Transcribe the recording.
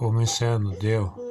Começando, deu.